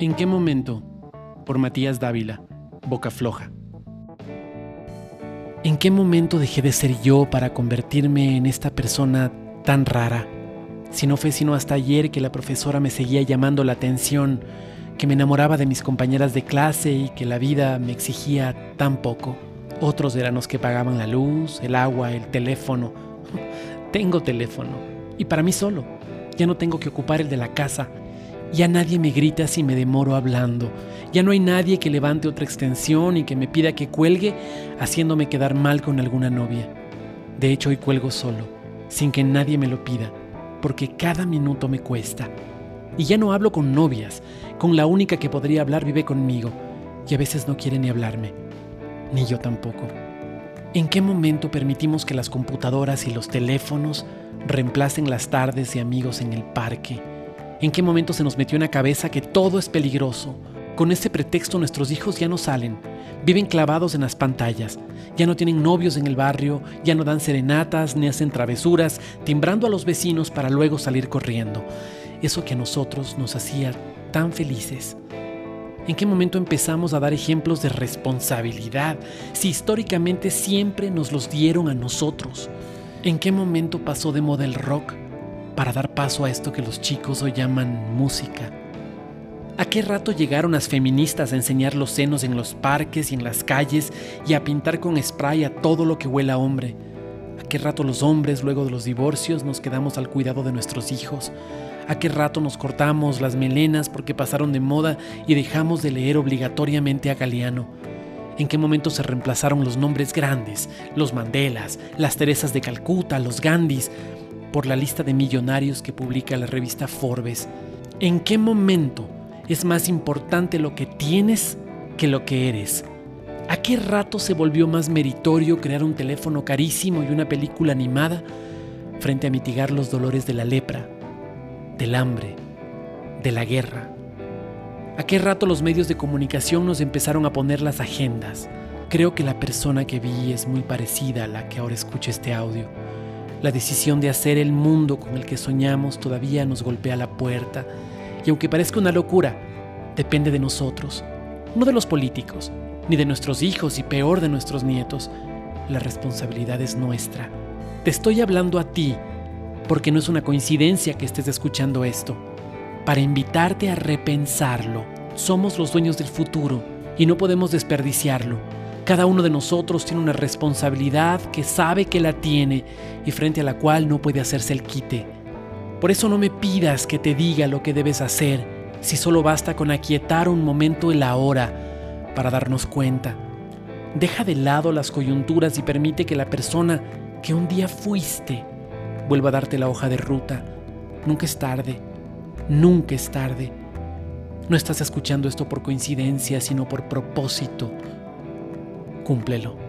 ¿En qué momento? Por Matías Dávila, Boca Floja. ¿En qué momento dejé de ser yo para convertirme en esta persona tan rara? Si no fue sino hasta ayer que la profesora me seguía llamando la atención, que me enamoraba de mis compañeras de clase y que la vida me exigía tan poco. Otros eran los que pagaban la luz, el agua, el teléfono. Tengo teléfono. Y para mí solo. Ya no tengo que ocupar el de la casa. Ya nadie me grita si me demoro hablando. Ya no hay nadie que levante otra extensión y que me pida que cuelgue haciéndome quedar mal con alguna novia. De hecho, hoy cuelgo solo, sin que nadie me lo pida, porque cada minuto me cuesta. Y ya no hablo con novias, con la única que podría hablar vive conmigo, y a veces no quiere ni hablarme, ni yo tampoco. ¿En qué momento permitimos que las computadoras y los teléfonos reemplacen las tardes de amigos en el parque? ¿En qué momento se nos metió en la cabeza que todo es peligroso? Con ese pretexto nuestros hijos ya no salen, viven clavados en las pantallas, ya no tienen novios en el barrio, ya no dan serenatas ni hacen travesuras, timbrando a los vecinos para luego salir corriendo. Eso que a nosotros nos hacía tan felices. ¿En qué momento empezamos a dar ejemplos de responsabilidad si históricamente siempre nos los dieron a nosotros? ¿En qué momento pasó de moda el rock para dar paso a esto que los chicos hoy llaman música? ¿A qué rato llegaron las feministas a enseñar los senos en los parques y en las calles y a pintar con spray a todo lo que huela hombre? ¿A qué rato los hombres, luego de los divorcios, nos quedamos al cuidado de nuestros hijos? ¿A qué rato nos cortamos las melenas porque pasaron de moda y dejamos de leer obligatoriamente a Galeano? ¿En qué momento se reemplazaron los nombres grandes, los Mandelas, las Teresas de Calcuta, los Gandhis, por la lista de millonarios que publica la revista Forbes? ¿En qué momento es más importante lo que tienes que lo que eres? ¿A qué rato se volvió más meritorio crear un teléfono carísimo y una película animada frente a mitigar los dolores de la lepra, del hambre, de la guerra. ¿A qué rato los medios de comunicación nos empezaron a poner las agendas? Creo que la persona que vi es muy parecida a la que ahora escucha este audio. La decisión de hacer el mundo con el que soñamos todavía nos golpea la puerta y aunque parezca una locura, depende de nosotros, no de los políticos, ni de nuestros hijos y peor de nuestros nietos. La responsabilidad es nuestra. Te estoy hablando a ti porque no es una coincidencia que estés escuchando esto. Para invitarte a repensarlo, somos los dueños del futuro y no podemos desperdiciarlo. Cada uno de nosotros tiene una responsabilidad que sabe que la tiene y frente a la cual no puede hacerse el quite. Por eso no me pidas que te diga lo que debes hacer, si solo basta con aquietar un momento el ahora para darnos cuenta. Deja de lado las coyunturas y permite que la persona que un día fuiste vuelvo a darte la hoja de ruta. Nunca es tarde, nunca es tarde. No estás escuchando esto por coincidencia, sino por propósito. Cúmplelo.